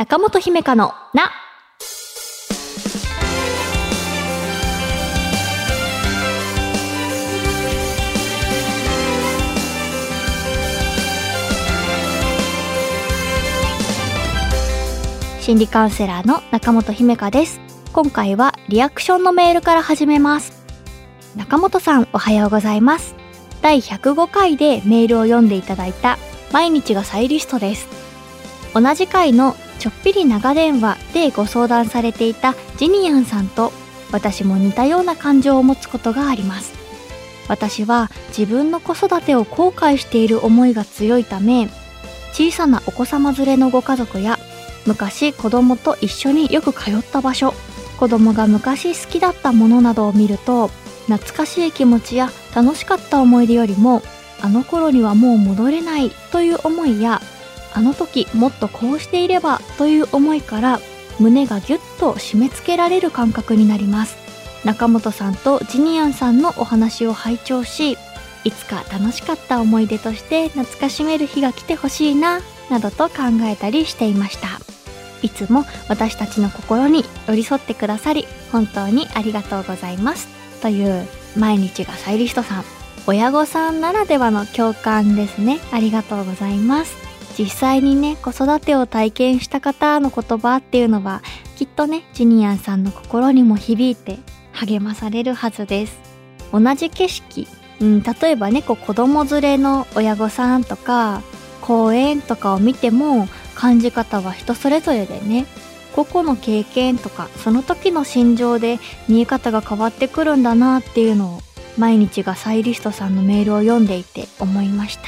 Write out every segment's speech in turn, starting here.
中本姫香のな。心理カウンセラーの中本姫香です。今回はリアクションのメールから始めます。中本さんおはようございます。第105回でメールを読んでいただいた毎日がサイリストです。同じ回のちょっぴり長電話でご相談されていたジニアンさんと私も似たような感情を持つことがあります。私は自分の子育てを後悔している思いが強いため、小さなお子様連れのご家族や昔子供と一緒によく通った場所、子供が昔好きだったものなどを見ると懐かしい気持ちや楽しかった思い出よりもあの頃にはもう戻れないという思いやあの時もっとこうしていればという思いから胸がぎゅっと締め付けられる感覚になります。中本さんとジニアンさんのお話を拝聴しいつか楽しかった思い出として懐かしめる日が来てほしいななどと考えたりしていました。いつも私たちの心に寄り添ってくださり本当にありがとうございます。という毎日がサイリストさん親御さんならではの共感ですね。ありがとうございます。実際にね子育てを体験した方の言葉っていうのはきっとねジニアンさんの心にも響いて励まされるはずです。同じ景色、うん、例えばねこう子供連れの親御さんとか公園とかを見ても感じ方は人それぞれでね個々の経験とかその時の心情で見え方が変わってくるんだなっていうのを毎日がサイリストさんのメールを読んでいて思いました。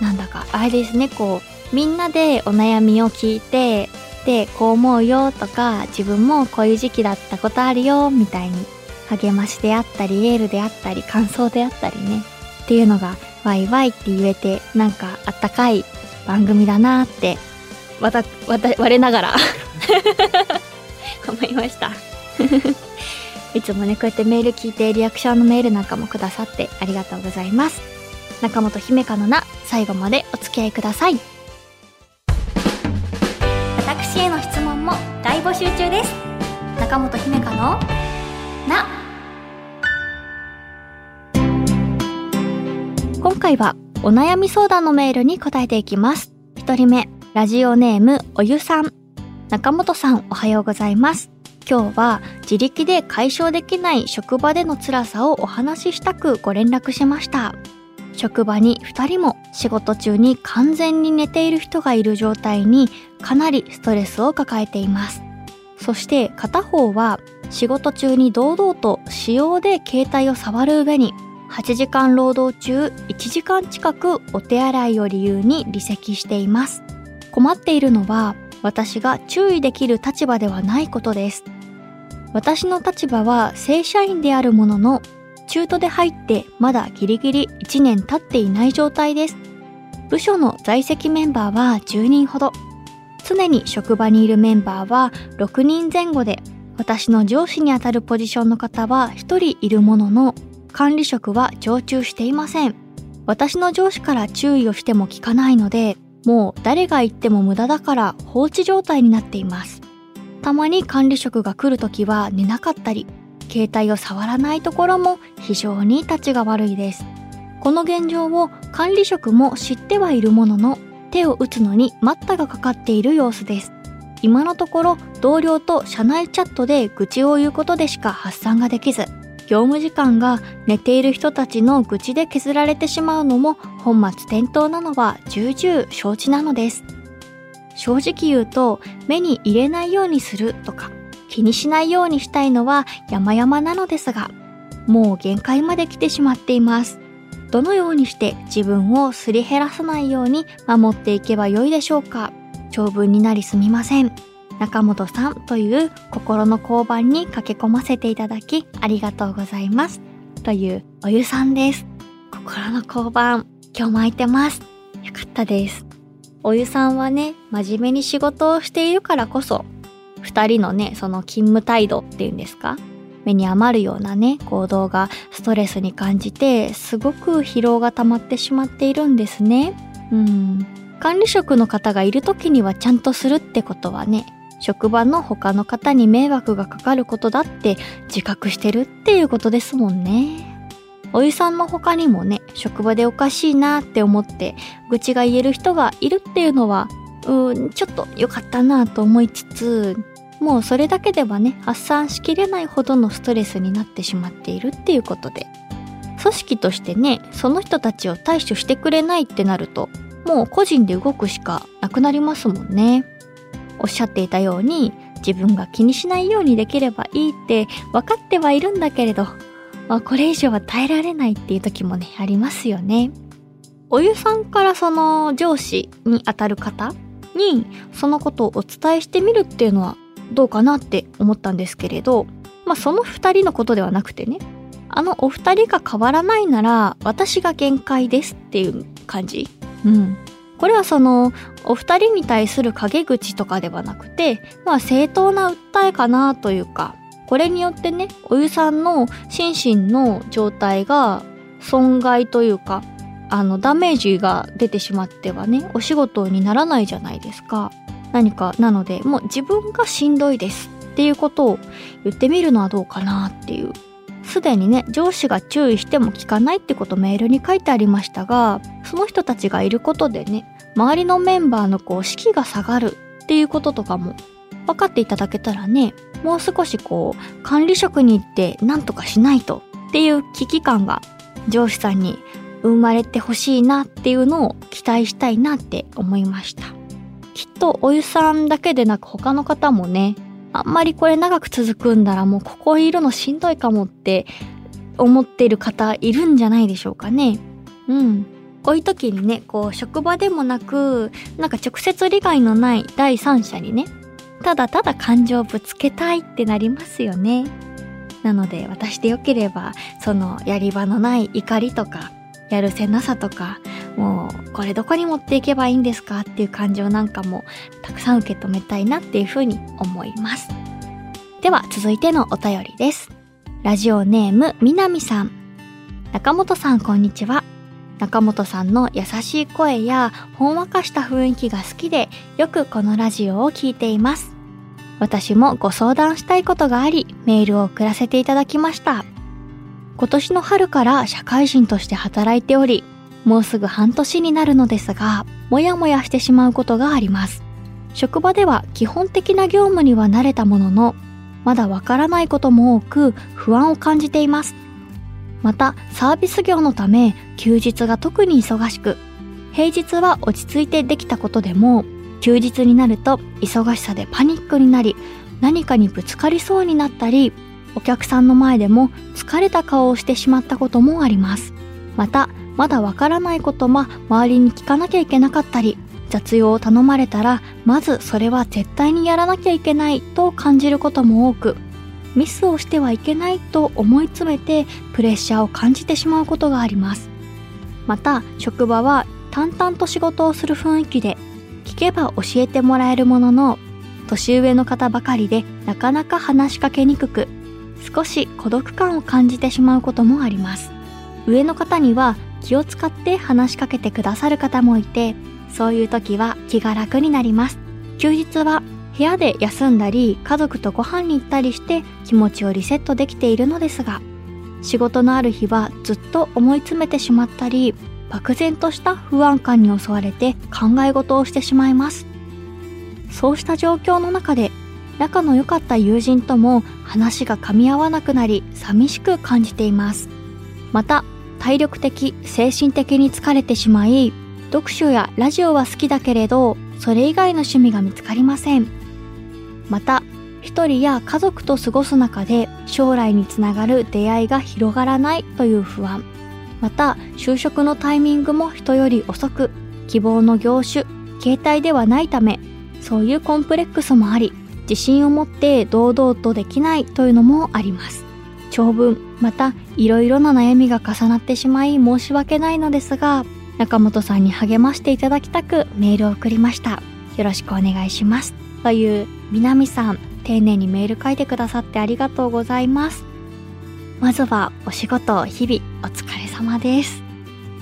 なんだかあれですねこうみんなでお悩みを聞いてでこう思うよとか自分もこういう時期だったことあるよみたいに励ましであったりエールであったり感想であったりね。っていうのがワイワイって言えてなんかあったかい番組だなってわたわた我ながら。思いました。いつもねこうやってメール聞いてリアクションのメールなんかもくださってありがとうございます。中本姫香のな最後までお付き合いください。募集中です。中本姫香のな。今回はお悩み相談のメールに答えていきます。一人目ラジオネームおゆさん。中本さんおはようございます。今日は自力で解消できない職場での辛さをお話ししたくご連絡しました。職場に2人も仕事中に完全に寝ている人がいる状態にかなりストレスを抱えています。そして片方は仕事中に堂々と使用で携帯を触る上に8時間労働中1時間近くお手洗いを理由に離席しています。困っているのは私が注意できる立場ではないことです。私の立場は正社員であるものの中途で入ってまだギリギリ1年経っていない状態です。部署の在籍メンバーは10人ほど。常に職場にいるメンバーは6人前後で私の上司にあたるポジションの方は1人いるものの管理職は常駐していません。私の上司から注意をしても聞かないのでもう誰が言っても無駄だから放置状態になっています。たまに管理職が来るときは寝なかったり携帯を触らないところも非常に立ちが悪いです。この現状を管理職も知ってはいるものの手を打つのに待ったがかかっている様子です。今のところ同僚と社内チャットで愚痴を言うことでしか発散ができず業務時間が寝ている人たちの愚痴で削られてしまうのも本末転倒なのは重々承知なのです。正直言うと目に入れないようにするとか気にしないようにしたいのは山々なのですがもう限界まで来てしまっています。どのようにして自分をすり減らさないように守っていけばよいでしょうか？長文になりすみません。中本さんという心の交番に駆け込ませていただきありがとうございます。というおゆさんです。心の交番今日も空いてます。よかったです。おゆさんはね真面目に仕事をしているからこそ二人のねその勤務態度っていうんですか？目に余るようなね行動がストレスに感じてすごく疲労が溜まってしまっているんですねうん管理職の方がいる時にはちゃんとするってことはね、職場の他の方に迷惑がかかることだって自覚してるっていうことですもんね。お湯さんの他にもね、職場でおかしいなって思って愚痴が言える人がいるっていうのは、うーん、ちょっと良かったなと思いつつ、もうそれだけではね、発散しきれないほどのストレスになってしまっているっていうことで、組織としてね、その人たちを対処してくれないってなると、もう個人で動くしかなくなりますもんね。おっしゃっていたように、自分が気にしないようにできればいいって分かってはいるんだけれど、まあ、これ以上は耐えられないっていう時もね、ありますよね。お湯さんからその上司にあたる方にそのことをお伝えしてみるっていうのはどうかなって思ったんですけれど、まあその二人のことではなくてね、あのお二人が変わらないなら私が限界ですっていう感じうん。これはそのお二人に対する陰口とかではなくて、まあ正当な訴えかなというか、これによってね、お湯さんの心身の状態が損害というか、あの、ダメージが出てしまってはね、お仕事にならないじゃないですか。何か、なので、もう自分がしんどいですっていうことを言ってみるのはどうかなっていう。すでにね、上司が注意しても聞かないってことメールに書いてありましたが、その人たちがいることでね、周りのメンバーのこう士気が下がるっていうこととかも分かっていただけたらね、もう少しこう、管理職に行って何とかしないとっていう危機感が上司さんに生まれてほしいなっていうのを期待したいなって思いました。きっとお湯さんだけでなく他の方もね、あんまりこれ長く続くんだらもうここいるのしんどいかもって思ってる方いるんじゃないでしょうかね。うん。こういう時にね、こう職場でもなく、なんか直接利害のない第三者にね、ただただ感情をぶつけたいってなりますよね。なので私でよければ、そのやり場のない怒りとか、やるせなさとか、もうこれどこに持っていけばいいんですかっていう感情なんかもたくさん受け止めたいなっていうふうに思います。では続いてのお便りです。ラジオネームみなみさん。中本さんこんにちは。中本さんの優しい声やほんわかした雰囲気が好きでよくこのラジオを聴いています。私もご相談したいことがありメールを送らせていただきました。今年の春から社会人として働いており、もうすぐ半年になるのですが、もやもやしてしまうことがあります。職場では基本的な業務には慣れたものの、まだわからないことも多く不安を感じています。またサービス業のため休日が特に忙しく平日は落ち着いてできたことでも休日になると忙しさでパニックになり何かにぶつかりそうになったりお客さんの前でも疲れた顔をしてしまったこともありますまたまだわからないことも周りに聞かなきゃいけなかったり雑用を頼まれたらまずそれは絶対にやらなきゃいけないと感じることも多くミスをしてはいけないと思い詰めてプレッシャーを感じてしまうことがあります。また職場は淡々と仕事をする雰囲気で聞けば教えてもらえるものの年上の方ばかりでなかなか話しかけにくく少し孤独感を感じてしまうこともあります。上の方には気を使って話しかけてくださる方もいてそういう時は気が楽になります。休日は部屋で休んだり家族とご飯に行ったりして気持ちをリセットできているのですが仕事のある日はずっと思い詰めてしまったり漠然とした不安感に襲われて考え事をしてしまいます。そうした状況の中で仲の良かった友人とも話が噛み合わなくなり寂しく感じています。また体力的精神的に疲れてしまい読書やラジオは好きだけれどそれ以外の趣味が見つかりません。また一人や家族と過ごす中で将来につながる出会いが広がらないという不安。また就職のタイミングも人より遅く希望の業種形態ではないためそういうコンプレックスもあり自信を持って堂々とできないというのもあります。長文またいろいろな悩みが重なってしまい申し訳ないのですが中本さんに励ましていただきたくメールを送りましたよろしくお願いしますという南さん、丁寧にメール書いてくださってありがとうございます。まずはお仕事、日々お疲れ様です。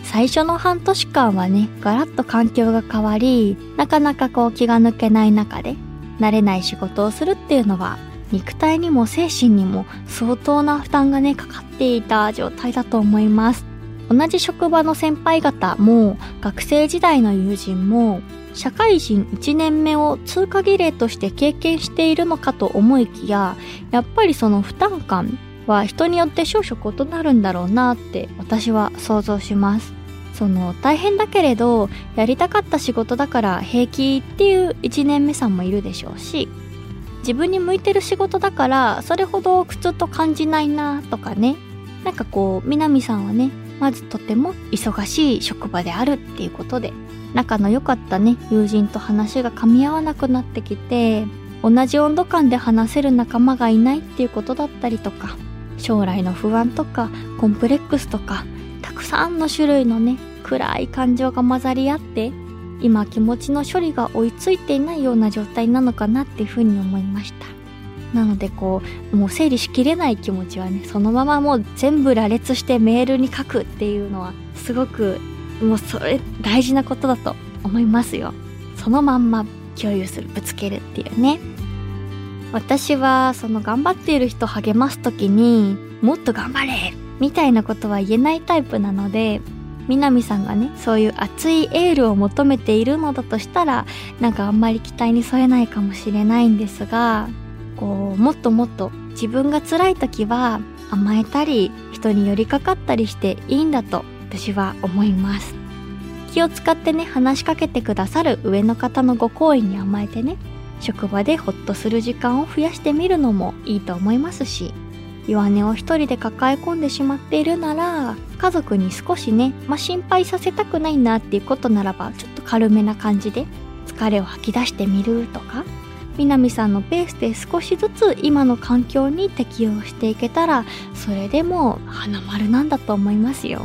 最初の半年間はね、ガラッと環境が変わり、なかなかこう気が抜けない中で、慣れない仕事をするっていうのは、肉体にも精神にも相当な負担がね、かかっていた状態だと思います。同じ職場の先輩方も、学生時代の友人も、社会人1年目を通過儀礼として経験しているのかと思いきや、やっぱりその負担感は人によって少々異なるんだろうなって私は想像します。その大変だけれどやりたかった仕事だから平気っていう1年目さんもいるでしょうし自分に向いてる仕事だからそれほど苦痛と感じないなとかね。なんかこう南さんはねまずとても忙しい職場であるっていうことで仲の良かったね友人と話が噛み合わなくなってきて同じ温度感で話せる仲間がいないっていうことだったりとか将来の不安とかコンプレックスとかたくさんの種類のね暗い感情が混ざり合って今気持ちの処理が追いついていないような状態なのかなっていうふうに思いました。なのでこうもう整理しきれない気持ちはねそのままもう全部羅列してメールに書くっていうのはすごくもうそれ大事なことだと思いますよ。そのまんま共有するぶつけるっていうね。私はその頑張っている人を励ます時にもっと頑張れみたいなことは言えないタイプなので南さんがねそういう熱いエールを求めているのだとしたらなんかあんまり期待に添えないかもしれないんですがこうもっともっと自分が辛い時は甘えたり人に寄りかかったりしていいんだと私は思います。気を使ってね話しかけてくださる上の方のご好意に甘えてね職場でホッとする時間を増やしてみるのもいいと思いますし弱音を一人で抱え込んでしまっているなら家族に少しね、まあ、心配させたくないなっていうことならばちょっと軽めな感じで疲れを吐き出してみるとか南さんのペースで少しずつ今の環境に適応していけたらそれでも花丸なんだと思いますよ。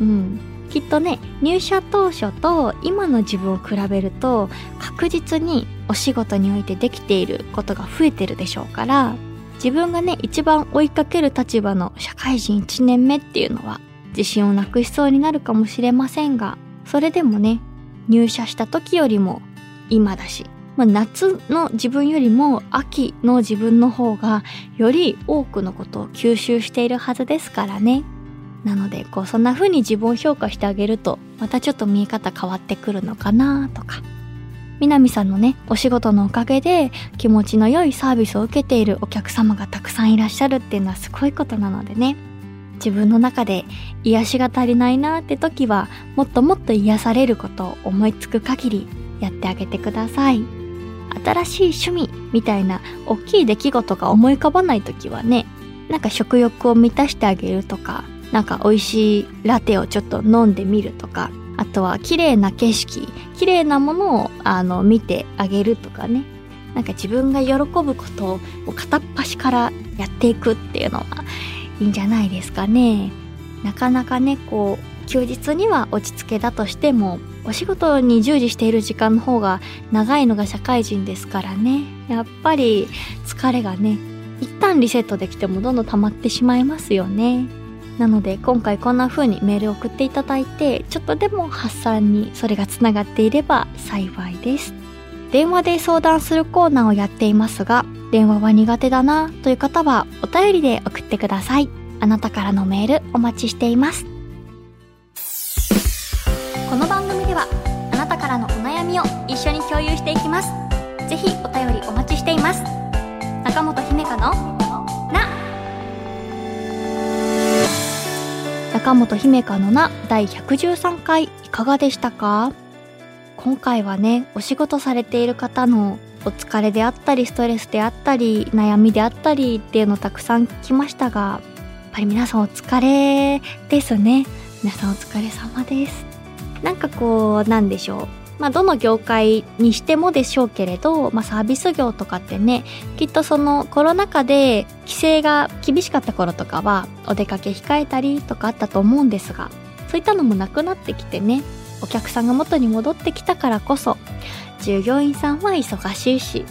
うん。きっとね入社当初と今の自分を比べると確実にお仕事においてできていることが増えてるでしょうから自分がね一番追いかける立場の社会人1年目っていうのは自信をなくしそうになるかもしれませんがそれでもね入社した時よりも今だし、まあ、夏の自分よりも秋の自分の方がより多くのことを吸収しているはずですからね。なのでこうそんな風に自分を評価してあげるとまたちょっと見え方変わってくるのかなとか。南さんのねお仕事のおかげで気持ちの良いサービスを受けているお客様がたくさんいらっしゃるっていうのはすごいことなのでね。自分の中で癒しが足りないなって時はもっともっと癒されることを思いつく限りやってあげてください。新しい趣味みたいな大きい出来事が思い浮かばない時はねなんか食欲を満たしてあげるとかなんか美味しいラテをちょっと飲んでみるとかあとは綺麗な景色綺麗なものをあの見てあげるとかね。なんか自分が喜ぶことを片っ端からやっていくっていうのはいいんじゃないですかね。なかなかねこう休日には落ち着けだとしてもお仕事に従事している時間の方が長いのが社会人ですからね。やっぱり疲れがね一旦リセットできてもどんどん溜まってしまいますよね。なので今回こんな風にメールを送っていただいてちょっとでも発散にそれがつながっていれば幸いです。電話で相談するコーナーをやっていますが電話は苦手だなという方はお便りで送ってください。あなたからのメールお待ちしています。この番組ではあなたからのお悩みを一緒に共有していきます。ぜひお便りお待ちしています。中本姫香の坂本姫香のな第113回いかがでしたか？今回はねお仕事されている方のお疲れであったりストレスであったり悩みであったりっていうのたくさん聞きましたがやっぱり皆さんお疲れですね。皆さんお疲れ様です。なんかこうなんでしょう？まあ、どの業界にしてもでしょうけれど、まあ、サービス業とかってねきっとそのコロナ禍で規制が厳しかった頃とかはお出かけ控えたりとかあったと思うんですがそういったのもなくなってきてねお客さんが元に戻ってきたからこそ従業員さんは忙しいし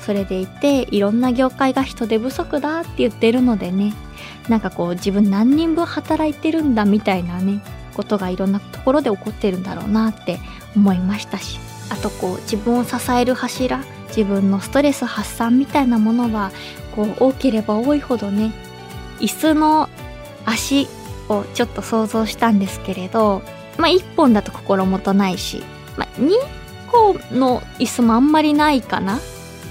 それでいていろんな業界が人手不足だって言ってるのでねなんかこう自分何人分働いてるんだみたいなねことがいろんなところで起こってるんだろうなって思いましたしあとこう自分を支える柱自分のストレス発散みたいなものはこう多ければ多いほどね椅子の足をちょっと想像したんですけれどまあ1本だと心もとないし、まあ、2個の椅子もあんまりないかな。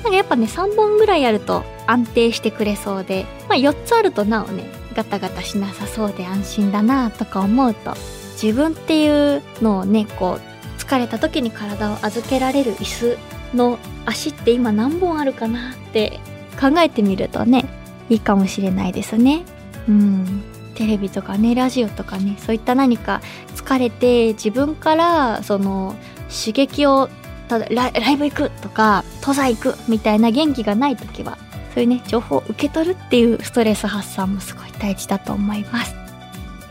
なんかやっぱね3本ぐらいあると安定してくれそうで、まあ、4つあるとなおねガタガタしなさそうで安心だなとか思うと自分っていうのをねこう疲れた時に体を預けられる椅子の足って今何本あるかなって考えてみるとねいいかもしれないですね。うん。テレビとかねラジオとかねそういった何か疲れて自分からその刺激をただライブ行くとか登山行くみたいな元気がない時はそういうね情報を受け取るっていうストレス発散もすごい大事だと思います、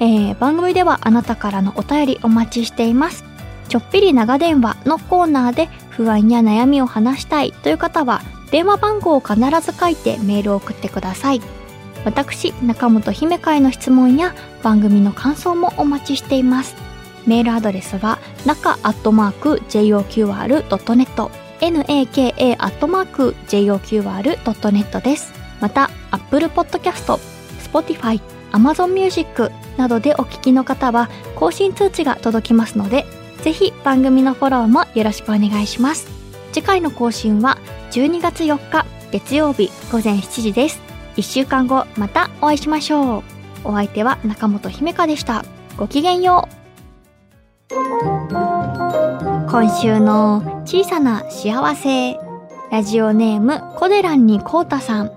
えー、番組ではあなたからのお便りお待ちしています。ちょっぴり長電話のコーナーで不安や悩みを話したいという方は電話番号を必ず書いてメールを送ってください。私中本姫会の質問や番組の感想もお待ちしています。メールアドレスは中アットマーク JOQR.net naka アットマーク JOQR.net です。また Apple Podcast、Spotify、Amazon Music などでお聞きの方は更新通知が届きますのでぜひ番組のフォローもよろしくお願いします。次回の更新は12月4日月曜日午前7時です。1週間後またお会いしましょう。お相手は中本姫香でした。ごきげんよう。今週の小さな幸せ。ラジオネームコデランにコータさん。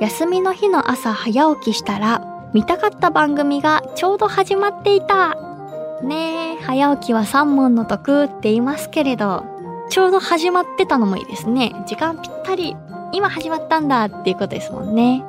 休みの日の朝早起きしたら見たかった番組がちょうど始まっていた。ねえ早起きは三問の得って言いますけれどちょうど始まってたのもいいですね。時間ぴったり。今始まったんだっていうことですもんね。